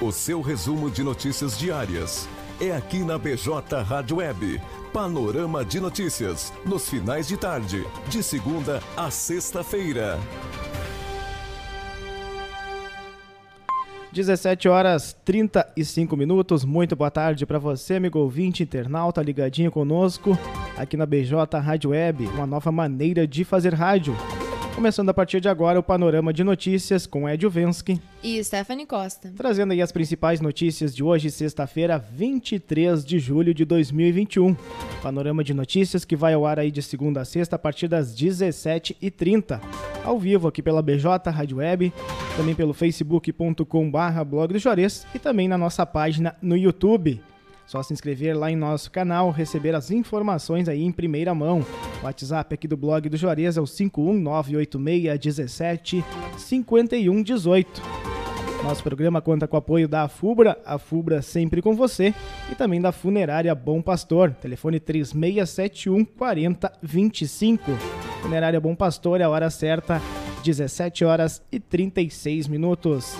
O seu resumo de notícias diárias é aqui na BJ Rádio Web. Panorama de notícias nos finais de tarde, de segunda a sexta-feira. 17 horas 35 minutos. Muito boa tarde para você, amigo ouvinte, internauta, ligadinho conosco aqui na BJ Rádio Web, uma nova maneira de fazer rádio. Começando a partir de agora o panorama de notícias com Edio Vensky e Stephanie Costa. Trazendo aí as principais notícias de hoje, sexta-feira, 23 de julho de 2021. Panorama de notícias que vai ao ar aí de segunda a sexta a partir das 17h30. Ao vivo aqui pela BJ Rádio Web, também pelo facebook.com/blog do Juarez e também na nossa página no YouTube. Só se inscrever lá em nosso canal, receber as informações aí em primeira mão. O WhatsApp aqui do blog do Juarez é o 51986175118. Nosso programa conta com o apoio da Afubra, a Fubra sempre com você, e também da Funerária Bom Pastor, telefone 3671 4025. Funerária Bom Pastor é a hora certa, 17 horas e 36 minutos.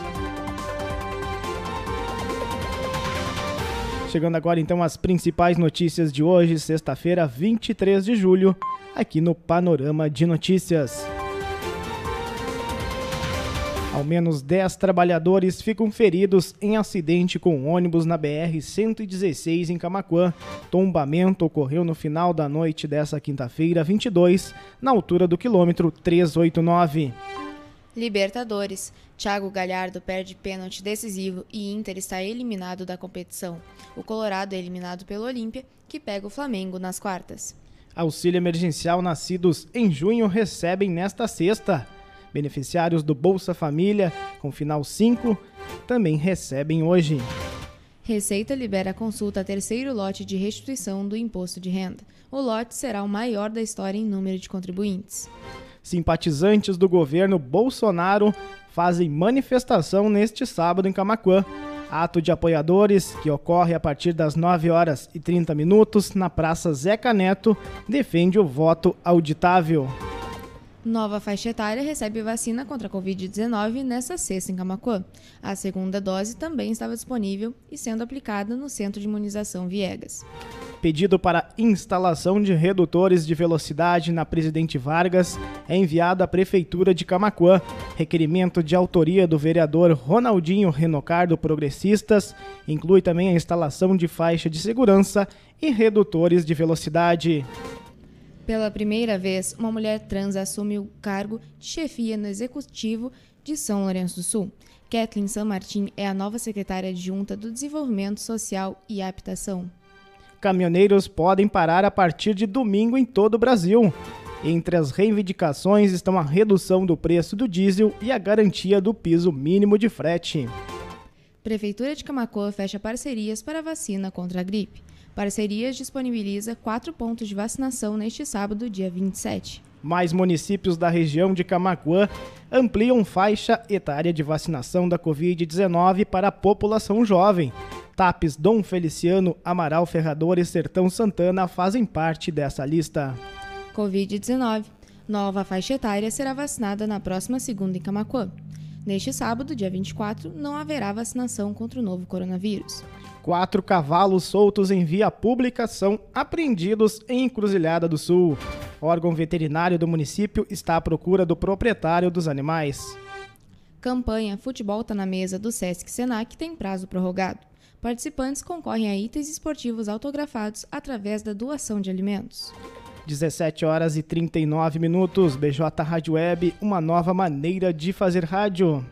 Chegando agora então as principais notícias de hoje, sexta-feira, 23 de julho, aqui no Panorama de Notícias. Ao menos 10 trabalhadores ficam feridos em acidente com ônibus na BR-116 em Camacuã. Tombamento ocorreu no final da noite dessa quinta-feira, 22, na altura do quilômetro 389. Libertadores. Thiago Galhardo perde pênalti decisivo e Inter está eliminado da competição. O Colorado é eliminado pelo Olímpia, que pega o Flamengo nas quartas. Auxílio emergencial nascidos em junho recebem nesta sexta. Beneficiários do Bolsa Família, com final 5, também recebem hoje. Receita libera a consulta a terceiro lote de restituição do imposto de renda. O lote será o maior da história em número de contribuintes. Simpatizantes do governo Bolsonaro fazem manifestação neste sábado em Camacuã. Ato de apoiadores, que ocorre a partir das 9 horas e 30 minutos na Praça Zeca Neto, defende o voto auditável. Nova faixa etária recebe vacina contra a Covid-19 nesta sexta em Camacuã. A segunda dose também estava disponível e sendo aplicada no Centro de Imunização Viegas pedido para instalação de redutores de velocidade na Presidente Vargas é enviado à Prefeitura de Camacuã. Requerimento de autoria do vereador Ronaldinho Renocardo Progressistas inclui também a instalação de faixa de segurança e redutores de velocidade. Pela primeira vez, uma mulher trans assume o cargo de chefia no Executivo de São Lourenço do Sul. Kathleen San Martin é a nova secretária adjunta do Desenvolvimento Social e Habitação caminhoneiros podem parar a partir de domingo em todo o Brasil. Entre as reivindicações estão a redução do preço do diesel e a garantia do piso mínimo de frete. Prefeitura de Camacoa fecha parcerias para vacina contra a gripe. Parcerias disponibiliza quatro pontos de vacinação neste sábado, dia 27. Mais municípios da região de Camacuã ampliam faixa etária de vacinação da Covid-19 para a população jovem. TAPES Dom Feliciano, Amaral Ferrador e Sertão Santana fazem parte dessa lista. Covid-19. Nova faixa etária será vacinada na próxima segunda em Camacuã. Neste sábado, dia 24, não haverá vacinação contra o novo coronavírus. Quatro cavalos soltos em via pública são apreendidos em Encruzilhada do Sul. O órgão veterinário do município está à procura do proprietário dos animais. Campanha Futebol tá na mesa do Sesc Senac tem prazo prorrogado. Participantes concorrem a itens esportivos autografados através da doação de alimentos. 17 horas e 39 minutos. BJ Rádio Web, uma nova maneira de fazer rádio.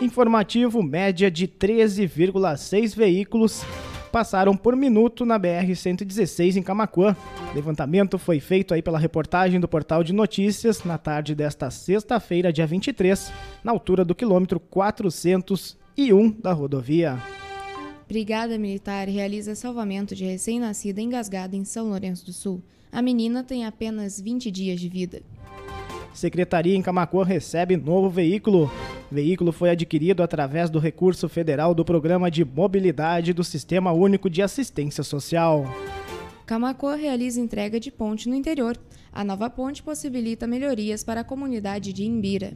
Informativo média de 13,6 veículos passaram por minuto na BR-116 em Camacuã. Levantamento foi feito aí pela reportagem do portal de notícias na tarde desta sexta-feira, dia 23, na altura do quilômetro 401 da rodovia. Brigada Militar realiza salvamento de recém-nascida engasgada em São Lourenço do Sul. A menina tem apenas 20 dias de vida. Secretaria em Camacuã recebe novo veículo. O veículo foi adquirido através do recurso federal do Programa de Mobilidade do Sistema Único de Assistência Social. Camacoa realiza entrega de ponte no interior. A nova ponte possibilita melhorias para a comunidade de Imbira.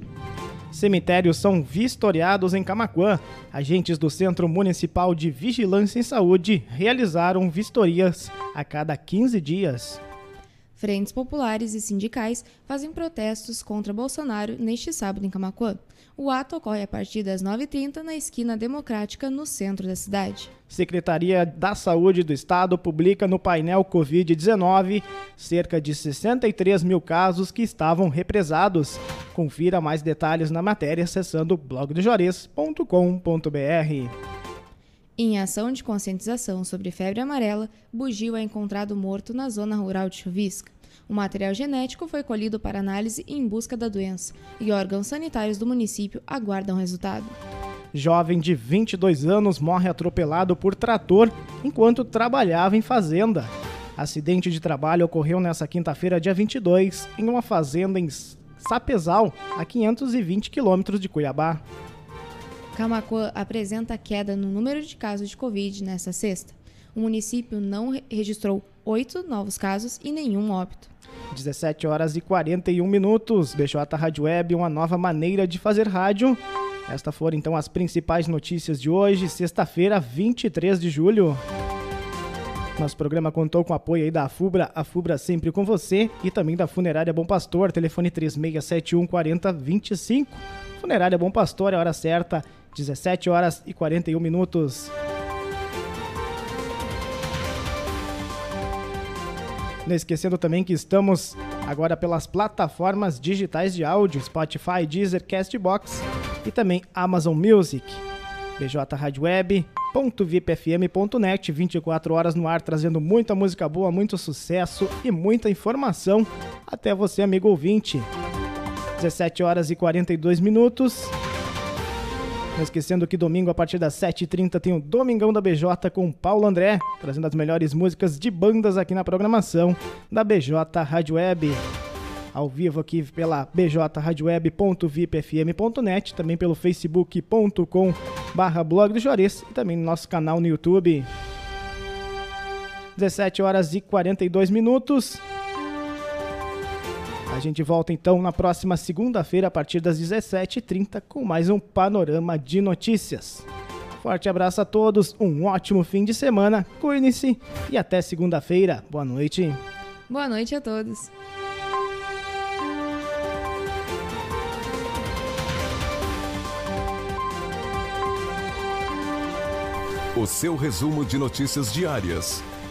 Cemitérios são vistoriados em Camacuã. Agentes do Centro Municipal de Vigilância em Saúde realizaram vistorias a cada 15 dias. Frentes populares e sindicais fazem protestos contra Bolsonaro neste sábado em Camacuã. O ato ocorre a partir das 9h30 na esquina Democrática, no centro da cidade. Secretaria da Saúde do Estado publica no painel Covid-19 cerca de 63 mil casos que estavam represados. Confira mais detalhes na matéria acessando blogdojores.com.br. Em ação de conscientização sobre febre amarela, bugio é encontrado morto na zona rural de Chuvisca. O material genético foi colhido para análise em busca da doença e órgãos sanitários do município aguardam resultado. Jovem de 22 anos morre atropelado por trator enquanto trabalhava em fazenda. Acidente de trabalho ocorreu nesta quinta-feira, dia 22, em uma fazenda em Sapezal, a 520 quilômetros de Cuiabá. Camacuã apresenta queda no número de casos de Covid nesta sexta. O município não registrou oito novos casos e nenhum óbito. 17 horas e 41 minutos. BJ Rádio Web, uma nova maneira de fazer rádio. Estas foram então as principais notícias de hoje, sexta-feira, 23 de julho. Nosso programa contou com o apoio aí da Fubra, a Fubra sempre com você, e também da Funerária Bom Pastor, telefone 3671 4025. Funerária Bom Pastor, é hora certa, 17 horas e 41 minutos. Não esquecendo também que estamos agora pelas plataformas digitais de áudio, Spotify, Deezer, Castbox e também Amazon Music. BJ Rádio Web, .vipfm.net, 24 horas no ar, trazendo muita música boa, muito sucesso e muita informação até você, amigo ouvinte. 17 horas e 42 minutos. Não esquecendo que domingo, a partir das 7h30, tem o Domingão da BJ com Paulo André, trazendo as melhores músicas de bandas aqui na programação da BJ Rádio Web. Ao vivo aqui pela bjradioweb.vipfm.net, também pelo facebook.com barra blog do Juarez e também no nosso canal no YouTube. 17 horas e 42 minutos. A gente volta então na próxima segunda-feira, a partir das 17h30, com mais um Panorama de Notícias. Forte abraço a todos, um ótimo fim de semana, cuide-se e até segunda-feira. Boa noite. Boa noite a todos. O seu resumo de notícias diárias